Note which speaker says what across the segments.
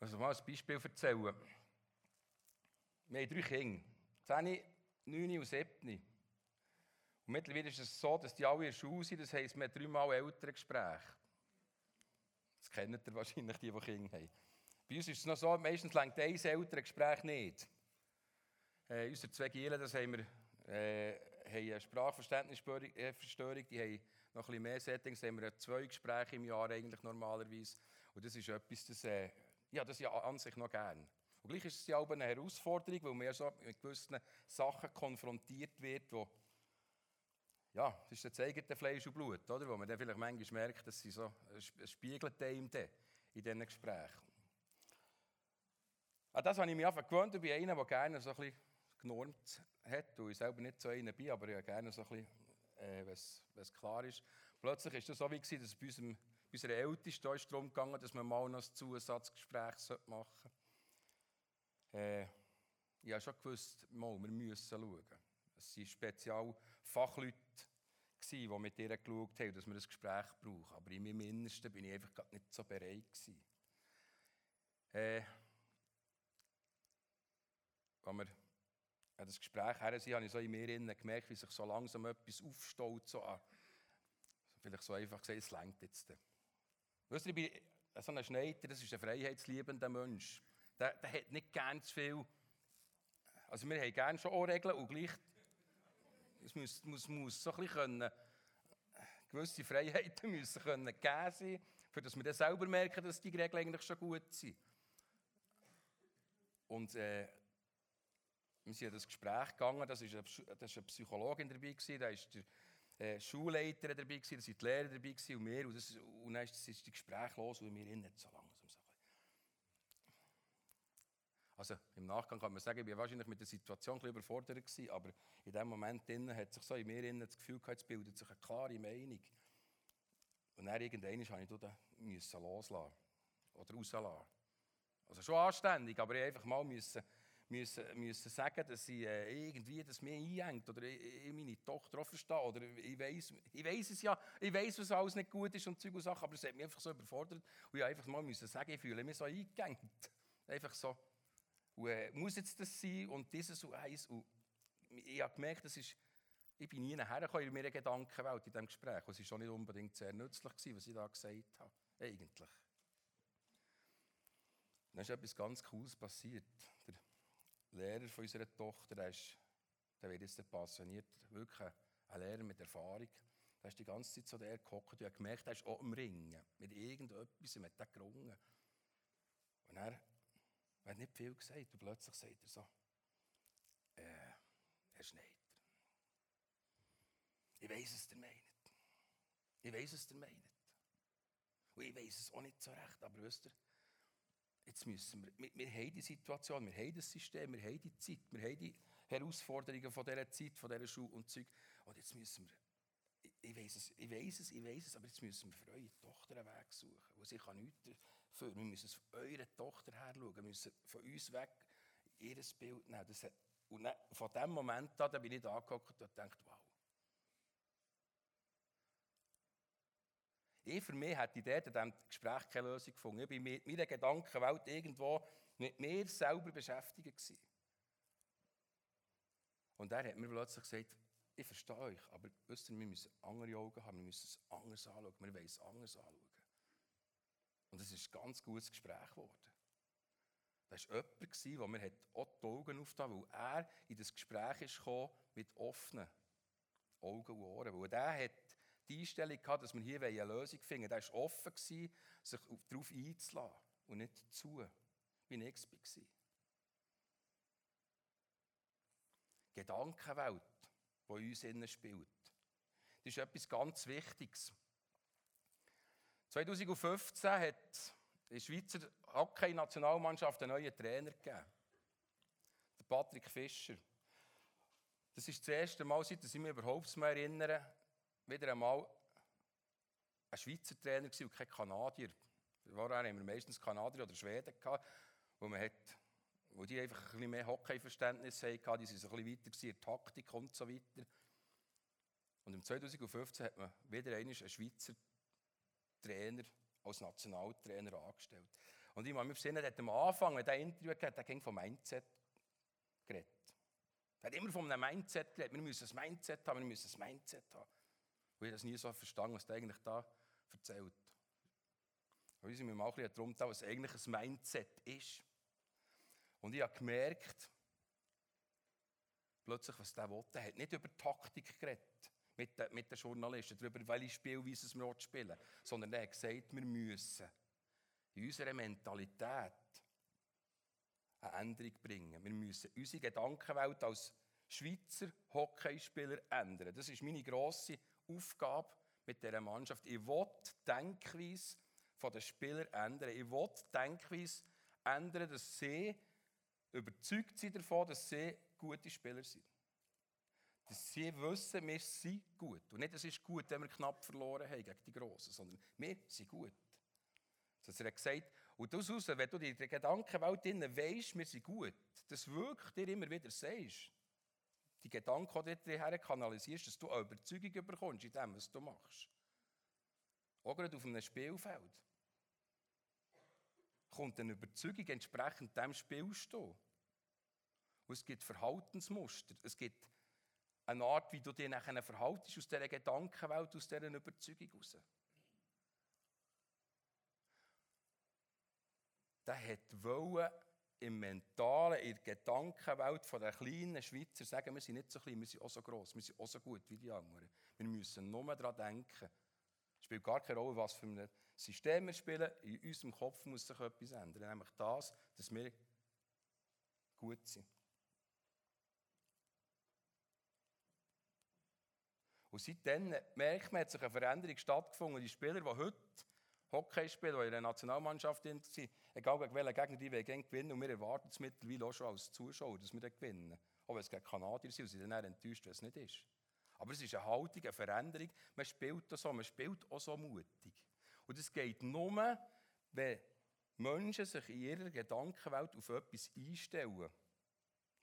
Speaker 1: Also mal ein Beispiel erzählen. Wir haben drei Kinder. 10, 9 und 7. Und mittlerweile ist es so, dass die alle in der Schule sind. Das heisst, wir haben dreimal Elterngespräche. Das kennt ihr wahrscheinlich, die, die Kinder haben. Bei uns ist es noch so, meistens längt ein Elterngespräch nicht. Äh, unsere zwei Gielen, das haben wir, äh, haben eine Sprachverständnisstörung, äh, die haben noch ein bisschen mehr Settings, haben wir zwei Gespräche im Jahr eigentlich normalerweise. Und das ist etwas, das, äh, ja, das ja an sich noch gerne. Und gleich ist es ja auch eine Herausforderung, weil man ja so mit gewissen Sachen konfrontiert wird, wo ja, das ist das eigene Fleisch und Blut, oder? wo man dann vielleicht manchmal merkt, dass sie so, es spiegelt einem in diesen Gesprächen. An das habe ich mich einfach gewöhnt. Ich bin einer, der gerne so ein bisschen genormt hat. Und ich selber nicht so einer bin, aber ich gerne so ein bisschen, äh, wenn es klar ist. Plötzlich war das so, wie gewesen, dass bei, unserem, unserer Ältesten ist darum gegangen, dass wir mal noch ein Zusatzgespräch machen sollten. Äh, ich habe schon gewusst, mal, wir müssen schauen. Es waren Spezialfachleute, die mit ihr geschaut haben, dass wir ein Gespräch brauchen. Aber in meinem Innersten bin ich einfach nicht so bereit. Äh, als wir an das Gespräch her sind, habe ich so in mir gemerkt, wie sich so langsam etwas aufstaut. So an, vielleicht so einfach gesagt, es längt jetzt. Weißt du, ich bin so ein Schneider, das ist ein freiheitsliebender Mensch. Der, der hat nicht gern zu viel. Also wir haben gerne schon auch Regeln und gleich es muss, muss, muss so ein bisschen können, gewisse Freiheiten müssen können gegeben sein, für dass wir dann selber merken, dass die Regeln eigentlich schon gut sind. Und äh, wir sind in das Gespräch gegangen, das war eine, das Psychologin dabei, da war der äh, Schulleiter dabei, da waren die Lehrer dabei und wir. Und, das, und dann ist das Gespräch los und wir nicht so langsam so. Also im Nachgang kann man sagen, ich war wahrscheinlich mit der Situation ein bisschen überfordert gewesen, aber in dem Moment hat sich so in mir das Gefühl gehabt, es bildet sich eine klare Meinung. Und dann irgendwann musste ich loslassen oder rauslassen. Also schon anständig, aber ich einfach mal müssen müssen, müssen sagen, dass sie äh, irgendwie das mir einhängt oder ich, ich meine Tochter verstehe oder ich weiß, ich weiß es ja, ich weiß, was alles nicht gut ist und Zeug und Sachen, aber es hat mich einfach so überfordert und ich einfach mal müssen sagen, ich fühle mich so eingehängt. Einfach so. Und, äh, muss jetzt das sein und dieses und eins und ich habe gemerkt, das ist, ich bin nie hergekommen in meiner Gedankenwelt in diesem Gespräch. Und es war auch nicht unbedingt sehr nützlich, was ich da gesagt habe. Eigentlich. Dann ist etwas ganz Cooles passiert. Der Lehrer von unserer Tochter, der, ist, der wird jetzt passioniert, wirklich ein Lehrer mit Erfahrung. Der ist die ganze Zeit so der gehockt und hat gemerkt, er ist auch im Ringen. Mit irgendetwas, mit dem gerungen. Und er, er hat nicht viel gesagt und plötzlich sagt er so, äh, Herr Schneider, ich weiß es, der meint. Ich weiß es, der meint. Und ich weiß es auch nicht so recht, aber wisst ihr, jetzt müssen wir, wir, wir haben die Situation, wir haben das System, wir haben die Zeit, wir haben die Herausforderungen von dieser Zeit, von dieser Schule und Zeug. Und jetzt müssen wir, ich, ich weiß es, ich weiß es, ich weiß es, aber jetzt müssen wir für eure Tochter einen Weg suchen. Und sie kann nichts dafür. Wir müssen von eurer Tochter her schauen, wir müssen von uns weg ihr Bild nehmen. Das hat, und dann, von dem Moment an, da bin ich da angeguckt und gedacht, wow. Ich für mich hätte in diesem Gespräch keine Lösung gefunden. Ich war mit meiner Gedankenwelt irgendwo mit mir selber beschäftigt. Und er hat mir plötzlich gesagt, ich verstehe euch, aber wisst ihr, wir müssen andere Augen haben, wir müssen es anders anschauen, wir wollen es anders anschauen. Und es ist ein ganz gutes Gespräch geworden. Das war jemand, der mir auch die Augen aufgetan weil er in das Gespräch ist mit offenen Augen und Ohren. Weil er hat die Einstellung gehabt, dass wir hier eine Lösung finden wollen. Er war offen, sich darauf einzulassen und nicht zu, wie ich war. Gedankenwelt, die in uns innen spielt. Das ist etwas ganz Wichtiges. 2015 hat die Schweizer Hockey-Nationalmannschaft einen neuen Trainer gegeben. Der Patrick Fischer. Das ist das erste Mal, seit ich mich überhaupt mehr erinnere, wieder einmal ein Schweizer Trainer und kein Kanadier. Vorher haben wir meistens Kanadier oder Schweden gehabt, wo, man hat, wo die einfach ein bisschen mehr Hockeyverständnis hatten, die sind ein bisschen weiter in Taktik und so weiter. Und im 2015 hat man wieder einen Schweizer Trainer als Nationaltrainer angestellt. Und ich muss mich besinnen, hat am Anfang, wenn er Interview gehabt hat, ging vom Mindset geredet. Er hat immer von einem Mindset geredet. Wir müssen ein Mindset haben, wir müssen ein Mindset haben. Und ich habe nie so verstanden, was er eigentlich da erzählt. Und ich sind mir mal ein bisschen darum, was eigentlich ein Mindset ist. Und ich habe gemerkt, plötzlich, was der wollte. Er hat nicht über Taktik geredet mit den, mit den Journalisten, darüber, welche Spielweise wir spielen sondern er hat gesagt, wir müssen in unserer Mentalität eine Änderung bringen. Wir müssen unsere Gedankenwelt als Schweizer Hockeyspieler ändern. Das ist meine grosse Aufgabe mit dieser Mannschaft. Ich will die Denkweise der Spieler ändern. Ich will die Denkweise ändern, dass sie überzeugt sind davon, dass sie gute Spieler sind. Dass sie wissen, wir sind gut. Und nicht, es ist gut, wenn wir knapp verloren haben gegen die Grossen, sondern wir sind gut. Das er hat gesagt, und daraus, wenn du in der Gedankenwelt drin weisst, wir sind gut, das wirkt dir immer wieder sagst. Die Gedanken, die du her kanalisierst, dass du eine Überzeugung bekommst in dem, was du machst. Auch gerade auf einem Spielfeld. Kommt eine Überzeugung entsprechend dem Spielstil. Und es gibt Verhaltensmuster. Es gibt eine Art, wie du dich nachher verhaltest aus dieser Gedankenwelt, aus dieser Überzeugung heraus. Der hat wollen im Mentalen, in der Gedankenwelt von der kleinen Schweizer sagen, wir sind nicht so klein, wir sind auch so gross, wir sind auch so gut wie die anderen. Wir müssen nur daran denken. Es spielt gar keine Rolle, was für ein System wir spielen. In unserem Kopf muss sich etwas ändern. Nämlich das, dass wir gut sind. Und seitdem merkt man, hat sich eine Veränderung stattgefunden. Die Spieler, die heute Hockey spielen, die in der Nationalmannschaft sind, egal gegen welchen Gegner die wir gewinnen, und wir erwarten es mittlerweile auch schon als Zuschauer, dass wir gewinnen. Auch wenn es gegen Kanadier sind, und sie dann enttäuscht, wenn es nicht ist. Aber es ist eine Haltung, eine Veränderung. Man spielt auch so, man spielt auch so mutig. Und es geht nur, wenn Menschen sich in ihrer Gedankenwelt auf etwas einstellen,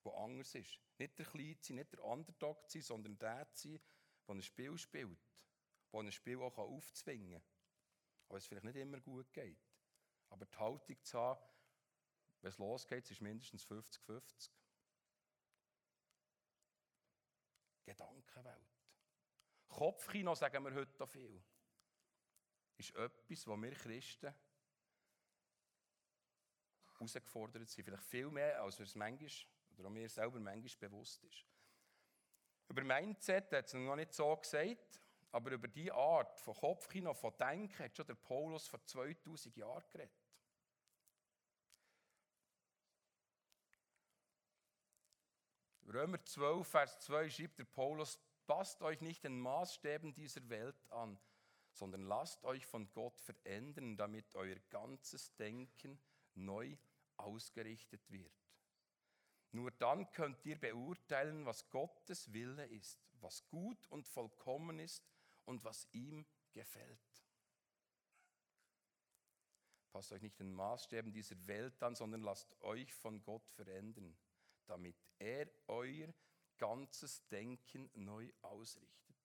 Speaker 1: was anders ist. Nicht der Kleine nicht der Underdog sein, sondern der sein, der ein Spiel spielt, der ein Spiel auch aufzwingen kann. Auch es vielleicht nicht immer gut geht. Aber die Haltung zu haben, wenn es losgeht, ist mindestens 50-50. Gedankenwelt. Kopfkino, sagen wir heute viel, ist etwas, wo wir Christen herausgefordert sind. Vielleicht viel mehr, als wir es manchmal, oder mir selber manchmal bewusst ist. Über Mindset hat es noch nicht so gesagt, aber über diese Art von Kopfkino, von Denken, hat schon der Paulus vor 2000 Jahren geredet. Römer 12, Vers 2 schreibt der Paulus, passt euch nicht den Maßstäben dieser Welt an, sondern lasst euch von Gott verändern, damit euer ganzes Denken neu ausgerichtet wird. Nur dann könnt ihr beurteilen, was Gottes Wille ist, was gut und vollkommen ist und was ihm gefällt. Passt euch nicht den Maßstäben dieser Welt an, sondern lasst euch von Gott verändern, damit er euer ganzes Denken neu ausrichtet.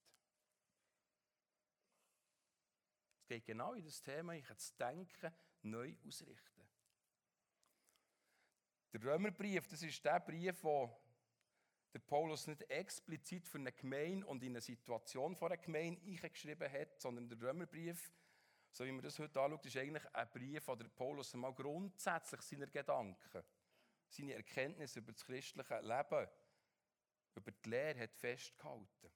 Speaker 1: Es geht genau in das Thema, ich das Denken neu ausrichten. Der Römerbrief, das ist der Brief, wo der Paulus nicht explizit für eine Gemeinde und in eine Situation von einer Gemeinde geschrieben hat, sondern der Römerbrief, so wie man das heute anschaut, ist eigentlich ein Brief, wo der Paulus einmal grundsätzlich seine Gedanken, seine Erkenntnisse über das christliche Leben, über die Lehre hat festgehalten.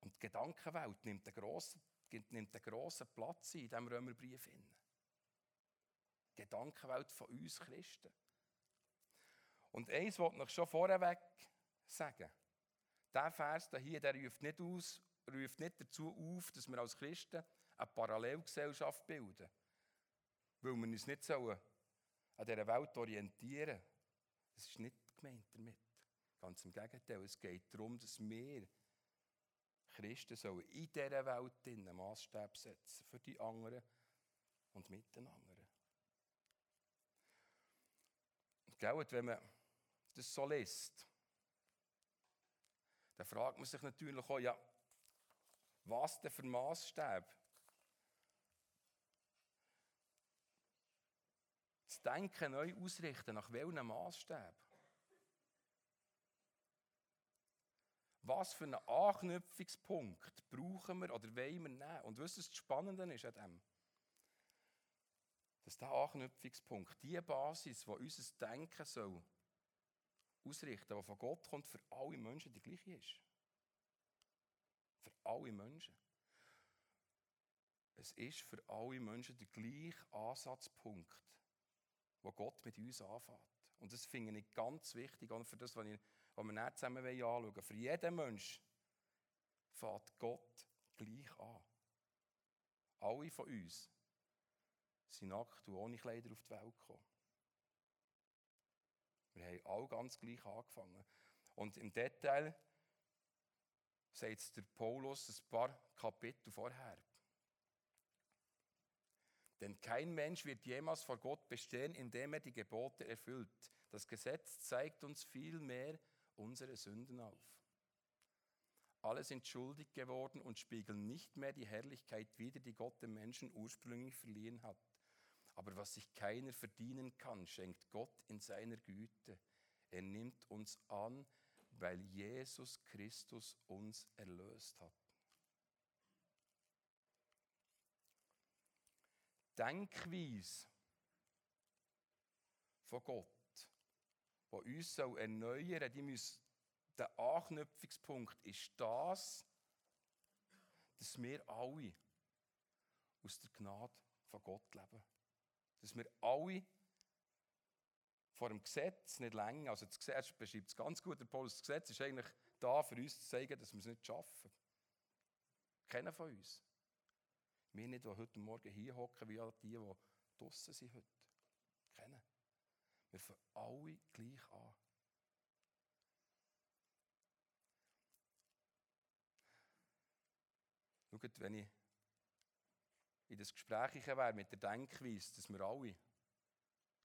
Speaker 1: Und die Gedankenwelt nimmt einen grossen, nimmt einen grossen Platz in diesem Römerbrief. Die Gedankenwelt von uns Christen. Und eins wollte ich schon vorweg sagen. Dieser Vers hier, der ruft nicht, aus, ruft nicht dazu auf, dass wir als Christen eine Parallelgesellschaft bilden. Weil wir uns nicht sollen an dieser Welt orientieren Das ist nicht gemeint damit. Ganz im Gegenteil, es geht darum, dass wir Christen sollen in dieser Welt einen Maßstab setzen für die anderen und miteinander. Gell, wenn man das so liest, dann fragt man sich natürlich auch, ja, was denn für Maßstäbe? Das Denken neu ausrichten, nach welchem Maßstab? Was für einen Anknüpfungspunkt brauchen wir oder wollen wir nehmen? Und wisst ihr, das Spannende ist an dem? Dass dieser Anknüpfungspunkt, die Basis, die unser Denken soll, ausrichten, die von Gott kommt, für alle Menschen die gleiche ist. Für alle Menschen. Es ist für alle Menschen der gleiche Ansatzpunkt, wo Gott mit uns anfängt. Und das finde ich ganz wichtig, auch für das, was wir nicht zusammen anschauen wollen. Für jeden Menschen fängt Gott gleich an. Alle von uns sind nackt und ohne Kleider auf die Welt gekommen. Wir haben alle ganz gleich angefangen. Und im Detail sagt der Paulus ein paar Kapitel vorher. Denn kein Mensch wird jemals vor Gott bestehen, indem er die Gebote erfüllt. Das Gesetz zeigt uns vielmehr unsere Sünden auf. Alle sind schuldig geworden und spiegeln nicht mehr die Herrlichkeit wider, die Gott dem Menschen ursprünglich verliehen hat. Aber was sich keiner verdienen kann, schenkt Gott in seiner Güte. Er nimmt uns an, weil Jesus Christus uns erlöst hat. Denkweise von Gott, die uns erneuern soll, die muss, der Anknüpfungspunkt ist das, dass wir alle aus der Gnade von Gott leben. Dass wir alle vor dem Gesetz nicht länger, also das Gesetz beschreibt es ganz gut, der Paulus, das Gesetz ist eigentlich da, für uns zu zeigen, dass wir es nicht schaffen. Keiner von uns. Wir nicht, die heute Morgen hier hocken, wie all die, die draußen sind heute. Kennen. Wir fangen alle gleich an. Schaut, wenn ich in das Gespräch wäre mit der Denkweise, dass wir alle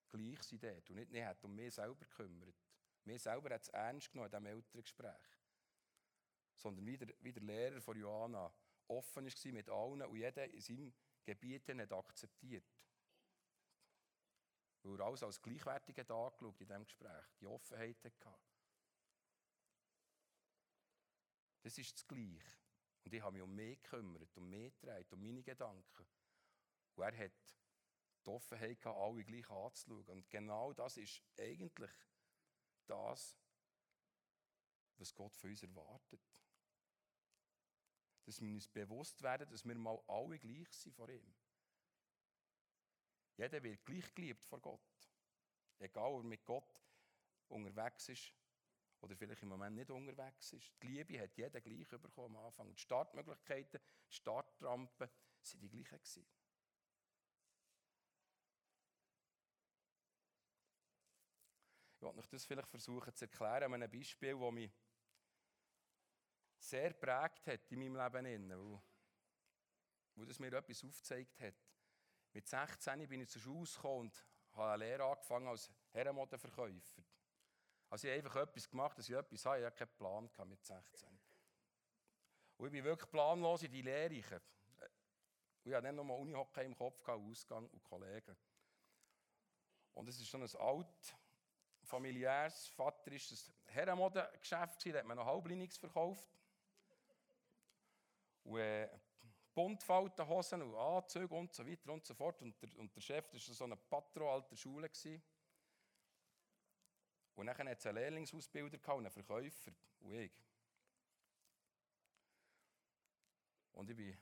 Speaker 1: gleich sind dort und nicht, nicht um mich selber gekümmert. Mir selber hat es ernst genommen in diesem Elterngespräch. Sondern wie der, wie der Lehrer von Johanna offen war mit allen und jeder in seinem Gebiet nicht akzeptiert. Weil er alles als gleichwertig hat angeschaut in diesem Gespräch, die Offenheit hatte. Das ist das Gleiche. Und ich habe mich um mich gekümmert, um mich getragen, um meine Gedanken. Und er hat die Offenheit gehabt, alle gleich anzuschauen. Und genau das ist eigentlich das, was Gott von uns erwartet dass wir uns bewusst werden, dass wir mal alle gleich sind vor ihm. Jeder wird gleich geliebt vor Gott. Egal, ob er mit Gott unterwegs ist oder vielleicht im Moment nicht unterwegs ist. Die Liebe hat jeder gleich bekommen am Anfang. Die Startmöglichkeiten, die Startrampen sind die gleichen gewesen. Ich wollte euch das vielleicht versuchen zu erklären an einem Beispiel, das mich sehr prägt hat in meinem Leben, wo, wo das mir etwas aufgezeigt hat. Mit 16 bin ich zur Schule gekommen und habe eine Lehre angefangen als Herrenmodenverkäufer. Also ich habe einfach etwas gemacht, dass ich etwas habe. Ich hatte keinen Plan mit 16. Und ich bin wirklich planlos in die Lehre. Ich hatte dann noch mal Unihockey im Kopf, Ausgang und Kollegen. Und es ist schon ein alt, familiäres, vaterisches Herrenmodengeschäft. Da hat man noch Halblinings verkauft. Und äh, Buntfaltenhosen und Anzüge und so weiter und so fort. Und der, und der Chef war so ein Patron alter Schule. Gewesen. Und dann hatte es einen Lehrlingsausbilder und einen Verkäufer und ich. Und ich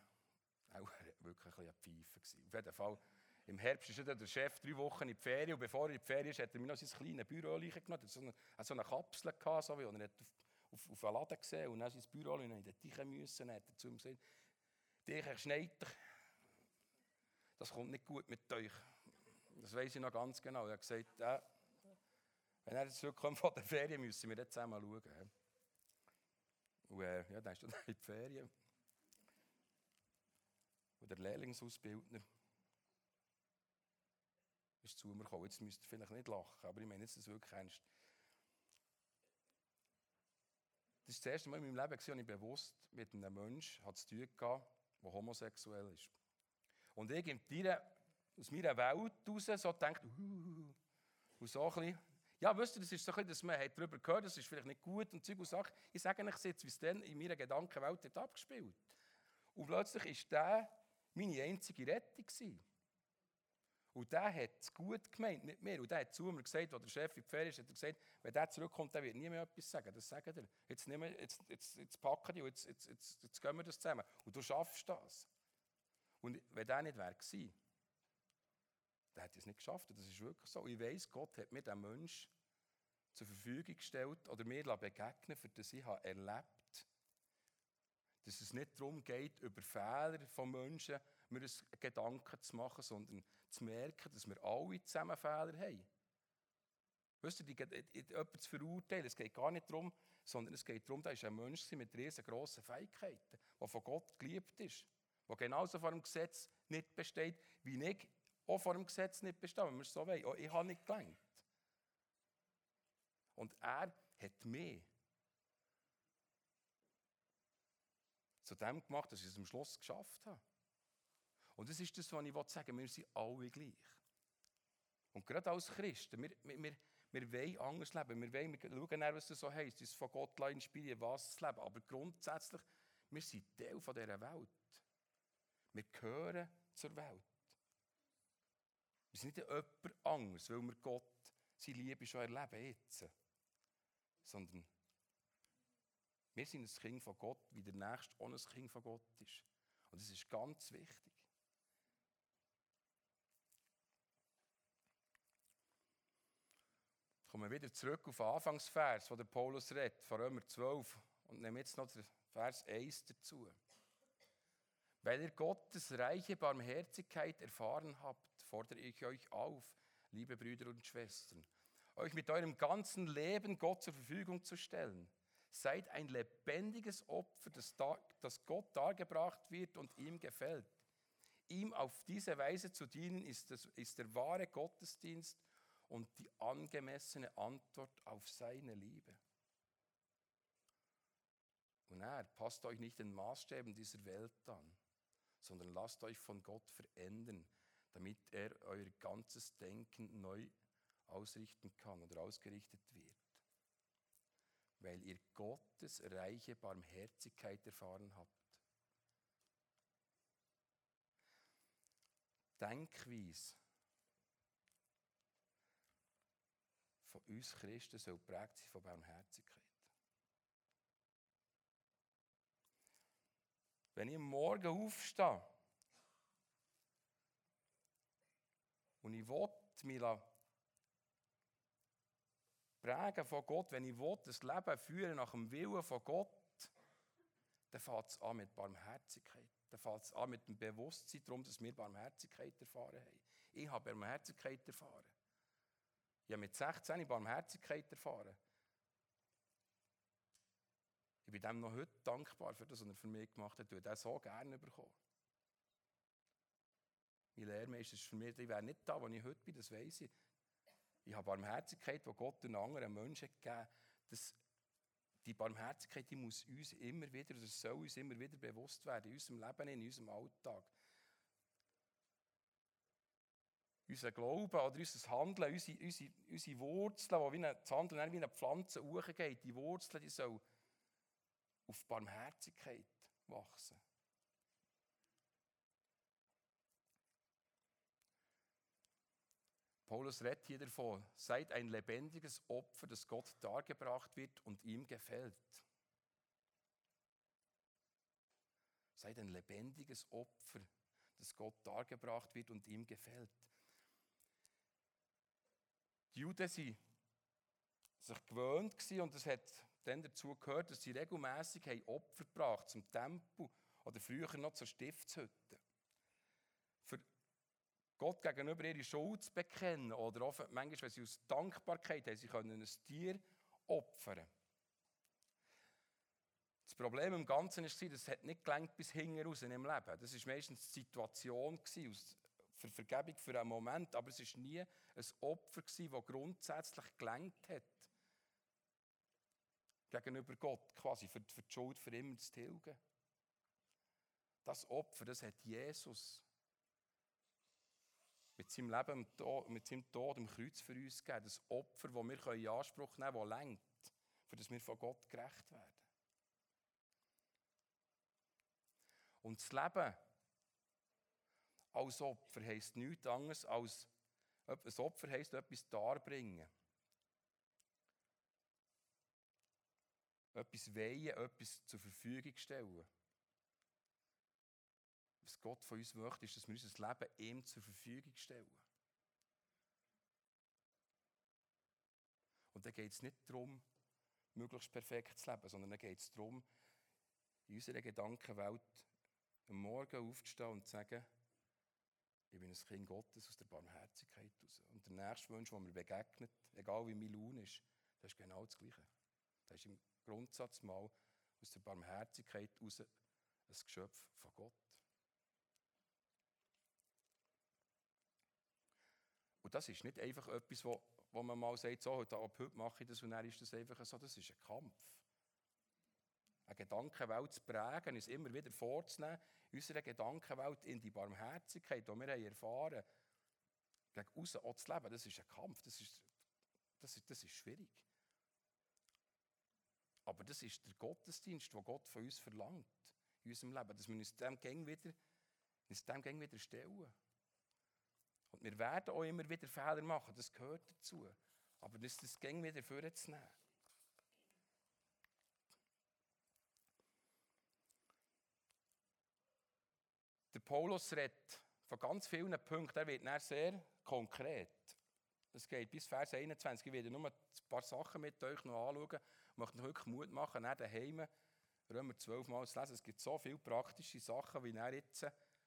Speaker 1: war auch wirklich ein bisschen Pfeife. Auf jeden Fall, im Herbst ist der Chef drei Wochen in die Ferien und bevor er in die Ferien ist, hat er mir noch sein kleines Büro genommen. Er hatte so eine, Kapsel, gehabt, so wie, und er hat auf, auf einen Laden gesehen und dann sein Büro und in den Teichen müssen. Dann hat er zu ihm gesagt, dich, Herr Schneider, das kommt nicht gut mit euch. Das weiß ich noch ganz genau. Er hat gesagt, äh, wenn er zurückkommt von der Ferien, müssen wir jetzt zusammen schauen. Und äh, ja, dann ist er in die Ferien. Und der Lehrlingsausbildner ist zu mir gekommen. Jetzt müsst ihr vielleicht nicht lachen, aber ich meine jetzt das wirklich ernst. Das ist das erste Mal in meinem Leben, als ich bewusst mit einem Menschen zu tun hatte, der homosexuell ist. Und ich in deiner aus meiner Welt raus so denkt, uh, und so ein bisschen, ja, wisst ihr, das ist so ein bisschen, dass man darüber gehört, das ist vielleicht nicht gut und Zeug und Sachen. Ich sage euch jetzt, wie es dann in meiner Gedankenwelt hat abgespielt. Und plötzlich war der meine einzige Rettung. Gewesen. Und der hat es gut gemeint mit mir. Und der hat zu mir gesagt, als der Chef in die Ferien ist, hat er gesagt, wenn der zurückkommt, der wird nie mehr etwas sagen. Das sagt er. Jetzt, wir, jetzt, jetzt, jetzt packen die und jetzt, jetzt, jetzt, jetzt gehen wir das zusammen. Und du schaffst das. Und wenn der nicht wäre gewesen, der hätte es nicht geschafft. Das ist wirklich so. Ich weiss, Gott hat mir den Menschen zur Verfügung gestellt oder mir begegnen, für das ich habe erlebt dass es nicht darum geht, über Fehler von Menschen mir Gedanken zu machen, sondern zu merken, dass wir alle zusammen Fehler haben. Weißt du, die, jemanden zu verurteilen, es geht gar nicht darum, sondern es geht darum, da ist ein Mensch mit riesengroßen Fähigkeiten, der von Gott geliebt ist, der genauso vor dem Gesetz nicht besteht, wie ich auch vor dem Gesetz nicht bestehe, wenn wir es so wollen. Auch ich habe nicht gelernt. Und er hat mehr zu dem gemacht, dass ich es am Schluss geschafft habe. Und das ist das, was ich sagen will. Wir sind alle gleich. Und gerade als Christen, wir, wir, wir, wollen anders leben. Wir, wollen, wir schauen nach, was das so heisst, uns von Gott inspirieren, was zu leben. Aber grundsätzlich, wir sind Teil dieser Welt. Wir gehören zur Welt. Wir sind nicht jemand anders, weil wir Gott, seine Liebe schon erleben jetzt. Sondern wir sind ein Kind von Gott, wie der Nächste auch ein Kind von Gott ist. Und das ist ganz wichtig. Kommen wir wieder zurück auf den Anfangsvers, wo Paulus redet, von Römer 12, und nehmen jetzt noch den Vers 1 dazu. Weil ihr Gottes reiche Barmherzigkeit erfahren habt, fordere ich euch auf, liebe Brüder und Schwestern, euch mit eurem ganzen Leben Gott zur Verfügung zu stellen Seid ein lebendiges Opfer, das, das Gott dargebracht wird und ihm gefällt. Ihm auf diese Weise zu dienen, ist, das, ist der wahre Gottesdienst und die angemessene Antwort auf seine Liebe. Und er passt euch nicht den Maßstäben dieser Welt an, sondern lasst euch von Gott verändern, damit er euer ganzes Denken neu ausrichten kann oder ausgerichtet wird weil ihr Gottes reiche Barmherzigkeit erfahren habt. Denkweise von uns Christen soll prägt sein von Barmherzigkeit. Wenn ich Morgen aufstehe und ich will mich prägen von Gott, wenn ich will, das Leben führen nach dem Willen von Gott, dann fängt es an mit Barmherzigkeit. Dann fängt es an mit dem Bewusstsein darum, dass wir Barmherzigkeit erfahren haben. Ich habe Barmherzigkeit erfahren. Ich habe mit 16 Barmherzigkeit erfahren. Ich bin dem noch heute dankbar für das, was er für mich gemacht hat. Ich würde so gerne bekommen. Mein Lehrmeister ist für mich, ich wäre nicht da, wo ich heute bin, das weiß ich. Ich habe Barmherzigkeit, die Gott den anderen Menschen gegeben hat. Die Barmherzigkeit die muss uns immer wieder, oder soll uns immer wieder bewusst werden, in unserem Leben, in unserem Alltag. Unser Glauben oder unser Handeln, unsere, unsere, unsere Wurzeln, wo wie eine, das Handeln wie eine Pflanze hochgeht, die Wurzeln, die sollen auf Barmherzigkeit wachsen. Paulus redet hier davon, seid ein lebendiges Opfer, das Gott dargebracht wird und ihm gefällt. Seid ein lebendiges Opfer, das Gott dargebracht wird und ihm gefällt. Die Juden waren sich gewöhnt und es hat dann dazu gehört, dass sie regelmäßig Opfer gebracht zum Tempel oder früher noch zur Stiftshütte. Gott gegenüber ihre Schuld zu bekennen oder auch manchmal, wenn sie aus Dankbarkeit haben, sie können ein Tier opfern. Das Problem im Ganzen war, das hat nicht gelangt bis hinten raus im Leben. Das war meistens die Situation für Vergebung für einen Moment, aber es war nie ein Opfer, das grundsätzlich gelangt hat. Gegenüber Gott, quasi für, die Schuld für immer zu tilgen. Das Opfer, das hat Jesus mit seinem Leben, mit seinem Tod am Kreuz für uns gegeben. Das Opfer, das wir in Anspruch nehmen können, das lenkt, für das wir von Gott gerecht werden. Und das Leben als Opfer heisst nichts anderes als, ein Opfer heisst etwas darbringen. Etwas weihen, etwas zur Verfügung stellen. Was Gott von uns möchte, ist, dass wir unser Leben ihm zur Verfügung stellen. Und dann geht es nicht darum, möglichst perfekt zu leben, sondern dann geht es darum, in unserer Gedankenwelt am Morgen aufzustehen und zu sagen, ich bin ein Kind Gottes aus der Barmherzigkeit heraus. Und der nächste Wunsch, der mir begegnet, egal wie mein Lohn ist, das ist genau das Gleiche. Das ist im Grundsatz mal aus der Barmherzigkeit heraus ein Geschöpf von Gott. Und das ist nicht einfach etwas, wo, wo man mal sagt, so, ab heute mache ich das und dann ist das einfach so. Das ist ein Kampf. Eine Gedankenwelt zu prägen, uns immer wieder vorzunehmen, unsere Gedankenwelt in die Barmherzigkeit, die wir haben erfahren gegen außen zu leben, das ist ein Kampf, das ist, das ist, das ist schwierig. Aber das ist der Gottesdienst, den Gott von uns verlangt in unserem Leben, dass wir uns dem Gang wieder, uns dem Gang wieder stellen. Und wir werden auch immer wieder Fehler machen, das gehört dazu. Aber das, das Gang wieder vorzunehmen. Der Paulus redet von ganz vielen Punkten, er wird dann sehr konkret. Es geht bis Vers 21. Ich werde nur ein paar Sachen mit euch noch anschauen. Ich möchte euch wirklich Mut machen, dann daheim Römer 12 Mal zu lesen. Es gibt so viele praktische Sachen, wie er jetzt,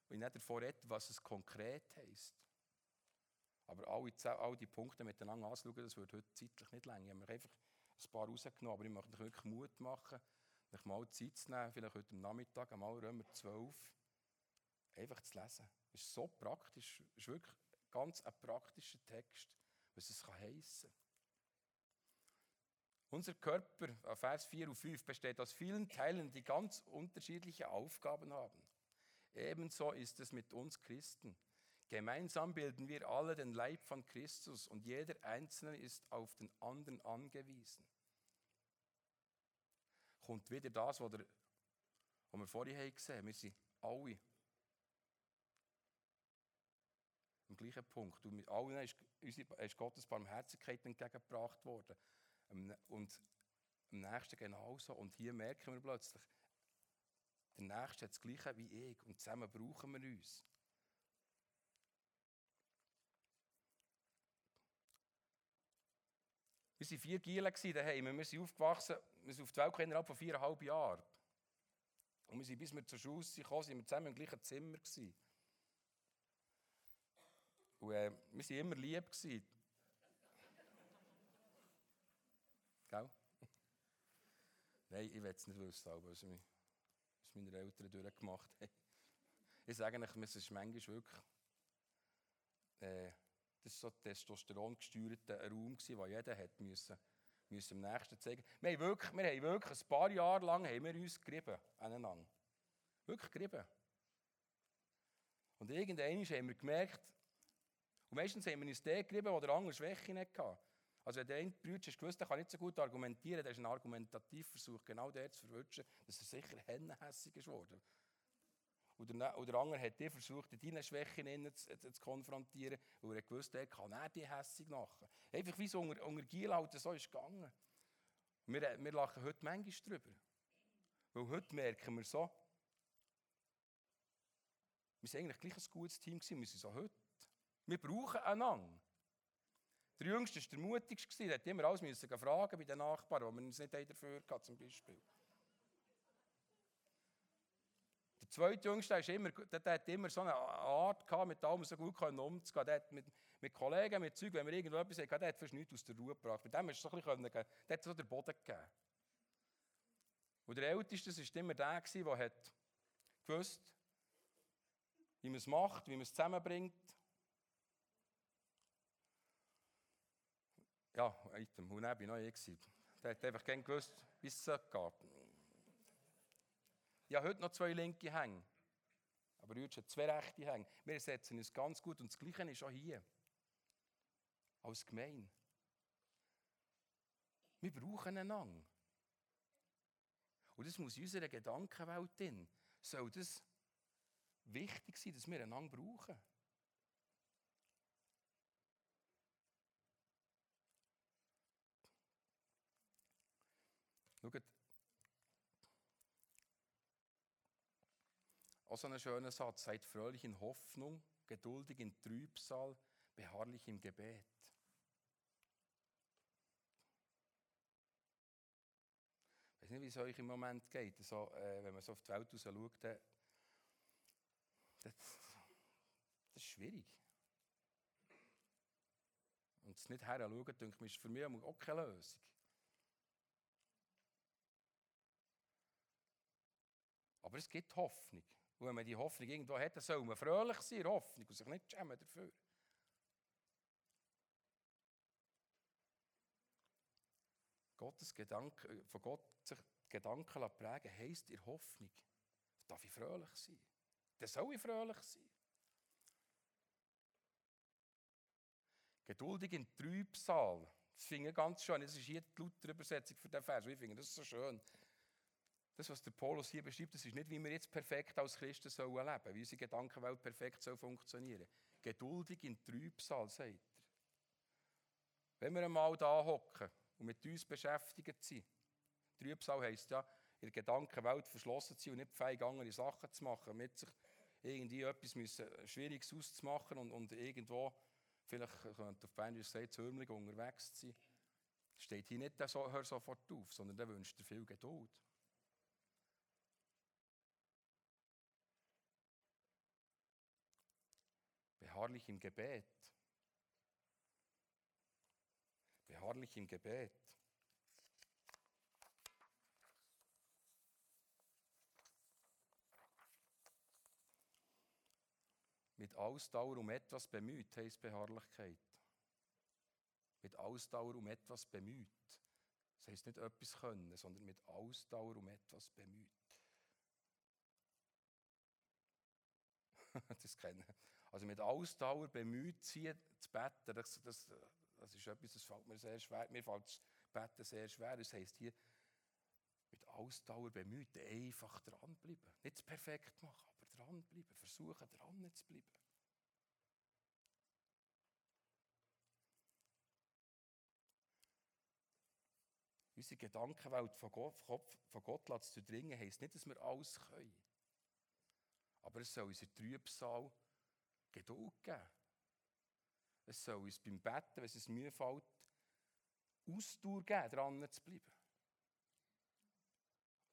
Speaker 1: wie davon redet, was es konkret heisst. Aber alle, all die Punkte miteinander anzuschauen, das würde heute zeitlich nicht länger. Ich habe mir einfach ein paar rausgenommen, aber ich möchte euch wirklich Mut machen, euch mal Zeit zu nehmen, vielleicht heute am Nachmittag einmal Römer 12, einfach zu lesen. Es ist so praktisch, es ist wirklich ganz ein praktischer Text, was es heissen kann. Unser Körper, äh, Vers 4 und 5, besteht aus vielen Teilen, die ganz unterschiedliche Aufgaben haben. Ebenso ist es mit uns Christen. Gemeinsam bilden wir alle den Leib von Christus und jeder Einzelne ist auf den anderen angewiesen. Kommt wieder das, was, wir vorhin gesehen haben. Wir sind alle am gleichen Punkt. Und mit allen ist, ist Gottes Barmherzigkeit entgegengebracht worden. Und am nächsten genauso. Und hier merken wir plötzlich, der Nächste hat das Gleiche wie ich. Und zusammen brauchen wir uns. Wir waren vier Gielen daheim. Wir sind aufgewachsen, wir sind auf die Welt innerhalb von viereinhalb Jahren. Und wir sind, bis wir zur Schule kamen, sind wir zusammen im gleichen Zimmer. Und äh, wir waren immer lieb. Gell? Nein, ich will es nicht wissen, was meine Eltern durchgemacht haben. Ich sage euch, es ist manchmal wirklich äh, das so Testosteron gesteuerter Raum, den jeder hat müssen, müssen dem Nächsten zeigen. Wir haben wirklich, wir haben wirklich ein paar Jahre lang haben wir uns gerieben aneinander. Wirklich gerieben. Und irgendwann haben wir gemerkt, und meistens haben wir uns den gerieben, der der andere Schwäche nicht hatte. Also wenn der eine Bruder gewusst, der kann nicht so gut argumentieren, der ist ein Argumentativversuch, genau der zu verwünschen, dass er sicher hennenhässig ist worden. Und der, der andere hat die versucht, deine Schwächen zu, zu, zu, konfrontieren, weil er gewusst hat, kann er die hässig machen. Einfach wie so unter, unter Giel halt so ist gegangen. Wir, wir lachen heute manchmal drüber. Weil heute merken wir so, wir waren eigentlich gleich ein gutes Team, wir sind so heute. Wir brauchen einander. Der Jüngste war der mutigste, der musste immer alles müssen fragen bei den Nachbarn, wo wir uns nicht dafür hatten, zum Beispiel. Der zweite Jüngste ist immer, der, hat immer so eine Art gehabt, mit allem so gut umzugehen. Der hat mit, mit Kollegen, mit Zeug, wenn wir irgendwo etwas hatten, der hat fast nichts aus der Ruhe gebracht. Bei dem ist so ein bisschen, der hat so den Boden gegeben. Und der Älteste war immer der, der hat gewusst, wie man es macht, wie man es zusammenbringt, Ja, dann war noch ich. Der hat einfach gerne gewusst, wie es geht. Habe heute noch zwei linke Hänge. Aber Rütsch hat zwei rechte Hänge. Wir setzen uns ganz gut. Und das Gleiche ist auch hier. Als Gemeinde. Wir brauchen einander. Und das muss in unserer Gedankenwelt drin. Soll das wichtig sein, dass wir einander brauchen? Schaut, auch so ein schöner Satz, seid fröhlich in Hoffnung, geduldig in Trübsal, beharrlich im Gebet. Ich weiß nicht, wie es euch im Moment geht. So, äh, wenn man so auf die Welt raus schaut, dann, das, das ist schwierig. Und es nicht heranschauen, denke ich, ist für mich auch keine Lösung. Aber es gibt Hoffnung. Und wenn man die Hoffnung irgendwo hat, dann soll man fröhlich sein, Hoffnung, und sich nicht schämen dafür. Gottes Gedanken, von Gott sich Gedanken prägen heisst in Hoffnung. Darf ich fröhlich sein? Dann soll ich fröhlich sein. Geduldig in Trübsal. Das finde ich ganz schön. Das ist hier die Luther-Übersetzung für den Vers. Ich finde das so schön. Das, was der Paulus hier beschreibt, das ist nicht, wie wir jetzt perfekt als Christen sollen leben, wie unsere Gedankenwelt perfekt soll funktionieren. Geduldig in Trübsal, sagt er. Wenn wir einmal da hocken und mit uns beschäftigt sind, Trübsal heisst ja, in der Gedankenwelt verschlossen zu sein und nicht fähig, andere Sachen zu machen, mit sich irgendwie etwas müssen, Schwieriges auszumachen und, und irgendwo, vielleicht könnte auf Bändisch sagen, zürmlich unterwegs zu sein, steht hier nicht, der so, hör sofort auf, sondern der wünscht dir viel Geduld. Beharrlich im Gebet. Beharrlich im Gebet. Mit Ausdauer um etwas bemüht heißt Beharrlichkeit. Mit Ausdauer um etwas bemüht. Das heißt nicht etwas können, sondern mit Ausdauer um etwas bemüht. das kennen. Also mit Ausdauer bemüht sein zu beten, das, das, das ist etwas, das fällt mir sehr schwer. Mir fällt das Beten sehr schwer. Das heisst hier, mit Ausdauer bemüht, einfach dranbleiben. Nicht perfekt machen, aber dranbleiben, versuchen dran zu bleiben. Unsere Gedankenwelt von Gott, von Gott zu dringen, heisst nicht, dass wir alles können. Aber es soll unser Trübsal Geduld geben. Es soll uns beim Betten, wenn es mir fällt, Ausdauer geben, dran zu bleiben.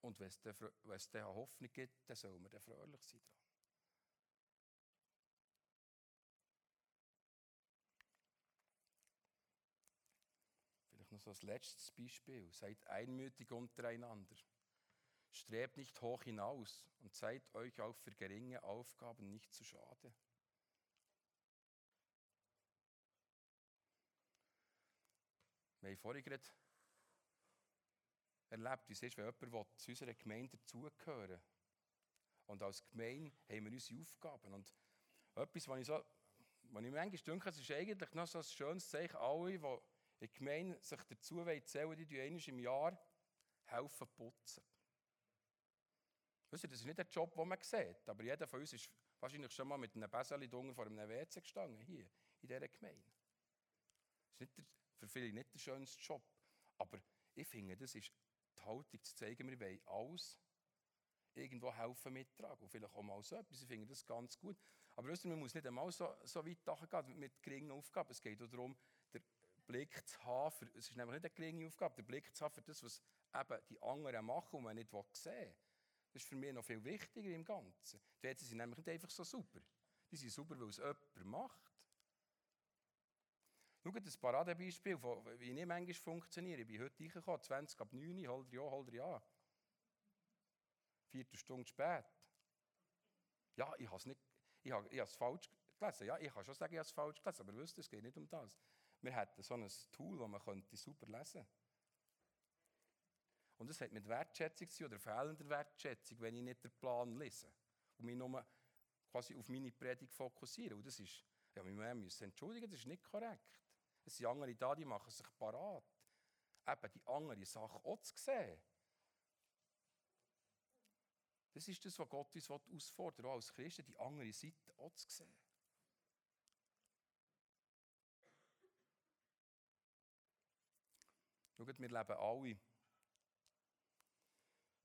Speaker 1: Und wenn es dann, wenn es dann Hoffnung gibt, dann sollen wir dann fröhlich sein dran. Vielleicht noch so als letztes Beispiel. Seid einmütig untereinander. Strebt nicht hoch hinaus und seid euch auch für geringe Aufgaben nicht zu schade. Wir haben vorhin gerade erlebt, wie es ist, wenn jemand zu unserer Gemeinde dazugehören Und als Gemeinde haben wir unsere Aufgaben. Und etwas, was ich, so, was ich manchmal denke, es ist eigentlich noch so ein schönes Zeichen, alle, die in der Gemeinde sich dazu zählen, die einmal im Jahr helfen putzen. Weißt du, das ist nicht ein Job, den man sieht, aber jeder von uns ist wahrscheinlich schon mal mit einem Bäseli vor einem WC gestanden, hier, in dieser Gemeinde. Das ist nicht der, für viele nicht der schönste Job. Aber ich finde, das ist die Haltung zu zeigen, wir wollen alles irgendwo helfen mittragen. Und vielleicht auch mal so etwas. Ich finde das ganz gut. Aber weißt du, man muss nicht einmal so, so weit gehen mit geringen Aufgaben. Es geht auch darum, den Blick zu haben. Für, es ist nämlich nicht eine geringe Aufgabe, den Blick zu haben für das, was eben die anderen machen und man nicht sehen will. Das ist für mich noch viel wichtiger im Ganzen. Die WC sind nämlich nicht einfach so super. Die sind super, weil es jemand macht. Schaut ein Paradebeispiel, wie ich manchmal funktioniere. Ich bin heute reingekommen, 20 ab 9 Uhr, hol dir an, hol dir an. Vierte Stunde spät. Ja, ich habe es nicht, ich habe, ich habe es falsch gelesen. Ja, ich kann schon sagen, ich habe es falsch gelesen, aber wisst es geht nicht um das. Wir hätten so ein Tool, das man könnte super lesen könnte. Und das hat mit Wertschätzung zu oder fehlender Wertschätzung, wenn ich nicht den Plan lese. Und mich nur quasi auf meine Predigt fokussieren. Und das ist, ja, wir müssen entschuldigen, das ist nicht korrekt. Es sind andere da, die machen sich parat, eben die andere Sache auch zu sehen. Das ist das, was Gott uns herausfordert, auch als Christen, die andere Seite auch zu sehen. Schaut, wir leben alle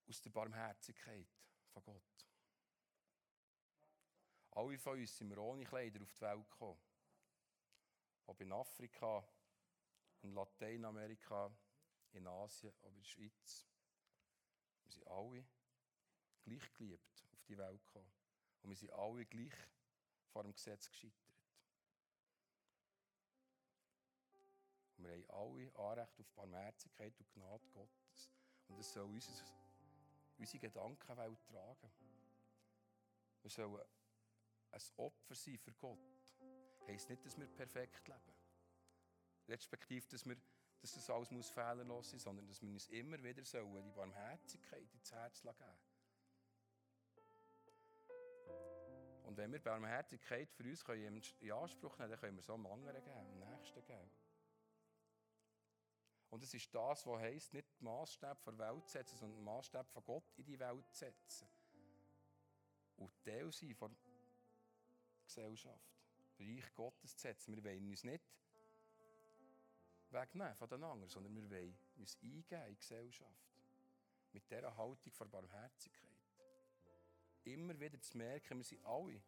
Speaker 1: aus der Barmherzigkeit von Gott. Alle von uns sind wir ohne Kleider auf die Welt gekommen. Ob in Afrika, in Lateinamerika, in Asien oder in der Schweiz. Wir sind alle gleich geliebt auf die Welt gekommen. Und wir sind alle gleich vor dem Gesetz gescheitert. Und wir haben alle Anrecht auf Barmherzigkeit und Gnade Gottes. Und das soll unser, unsere Gedankenwelt tragen. Wir sollen ein Opfer sein für Gott. Heißt nicht, dass wir perfekt leben. Respektive, dass, wir, dass das alles muss fehlerlos sein sondern dass wir uns immer wieder sollen, die Barmherzigkeit ins Herz geben Und wenn wir Barmherzigkeit für uns können in Anspruch nehmen können, dann können wir so einem anderen geben, dem Nächsten geben. Und es ist das, was heisst, nicht Maßstab der Welt setzen, sondern Maßstab von Gott in die Welt setzen. Und Teil sein von der Gesellschaft. Reich Gottes zu setzen. Wir wollen uns nicht wegnehmen von den anderen, sondern wir wollen uns eingeben in die Gesellschaft. Mit dieser Haltung von Barmherzigkeit. Immer wieder zu merken, wir sind alle.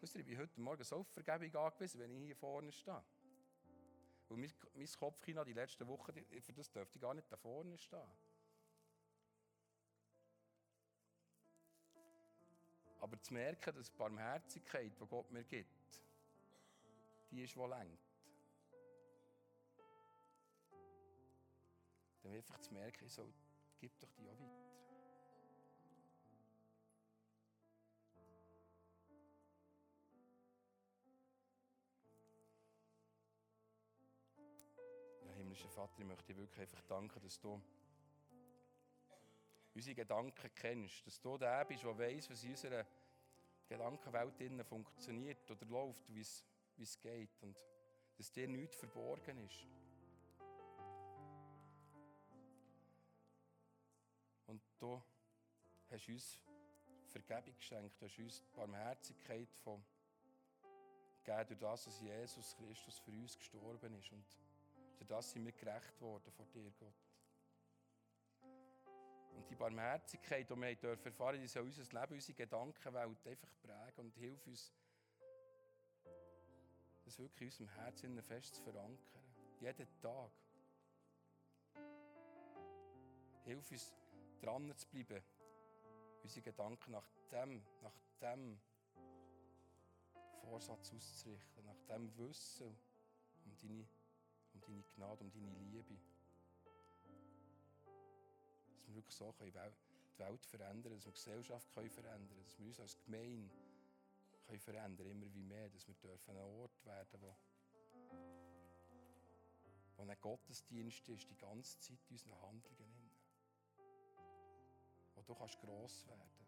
Speaker 1: Wisst ihr, ich bin heute Morgen so auf Vergebung angewiesen, wenn ich hier vorne stehe. Weil mein, mein Kopfkino die letzten Wochen, für das dürfte ich gar nicht da vorne stehen. Aber zu merken, dass die Barmherzigkeit, die Gott mir gibt, die ist, die lenkt. Dann einfach zu merken, ich soll, gib doch die auch weiter. Ja, himmlischer Vater, ich möchte dir wirklich einfach danken, dass du unsere Gedanken kennst, dass du der bist, der weiß, was in unserer Gedankenwelt funktioniert oder läuft, wie es, wie es geht und dass dir nichts verborgen ist. Und du hast uns Vergebung geschenkt, du hast uns die Barmherzigkeit von gegeben, durch das, dass Jesus Christus für uns gestorben ist und durch das sind wir gerecht worden vor dir, Gott. Und die Barmherzigkeit, die wir dürfen erfahren, die soll unser Leben, unsere Gedankenwelt einfach prägen und hilft uns, das wirklich in unserem Herzen fest zu verankern. Jeden Tag. Hilf uns, dran zu bleiben, unsere Gedanken nach dem, nach dem Vorsatz auszurichten, nach dem Wissen um deine, um deine Gnade, um deine Liebe wir wirklich so können die Welt verändern dass wir die Gesellschaft können verändern können, dass wir uns als Gemeinde können verändern immer wie mehr, dass wir dürfen ein Ort werden wo, wo ein Gottesdienst ist, die ganze Zeit in unseren Handlungen. Wo du kannst gross werden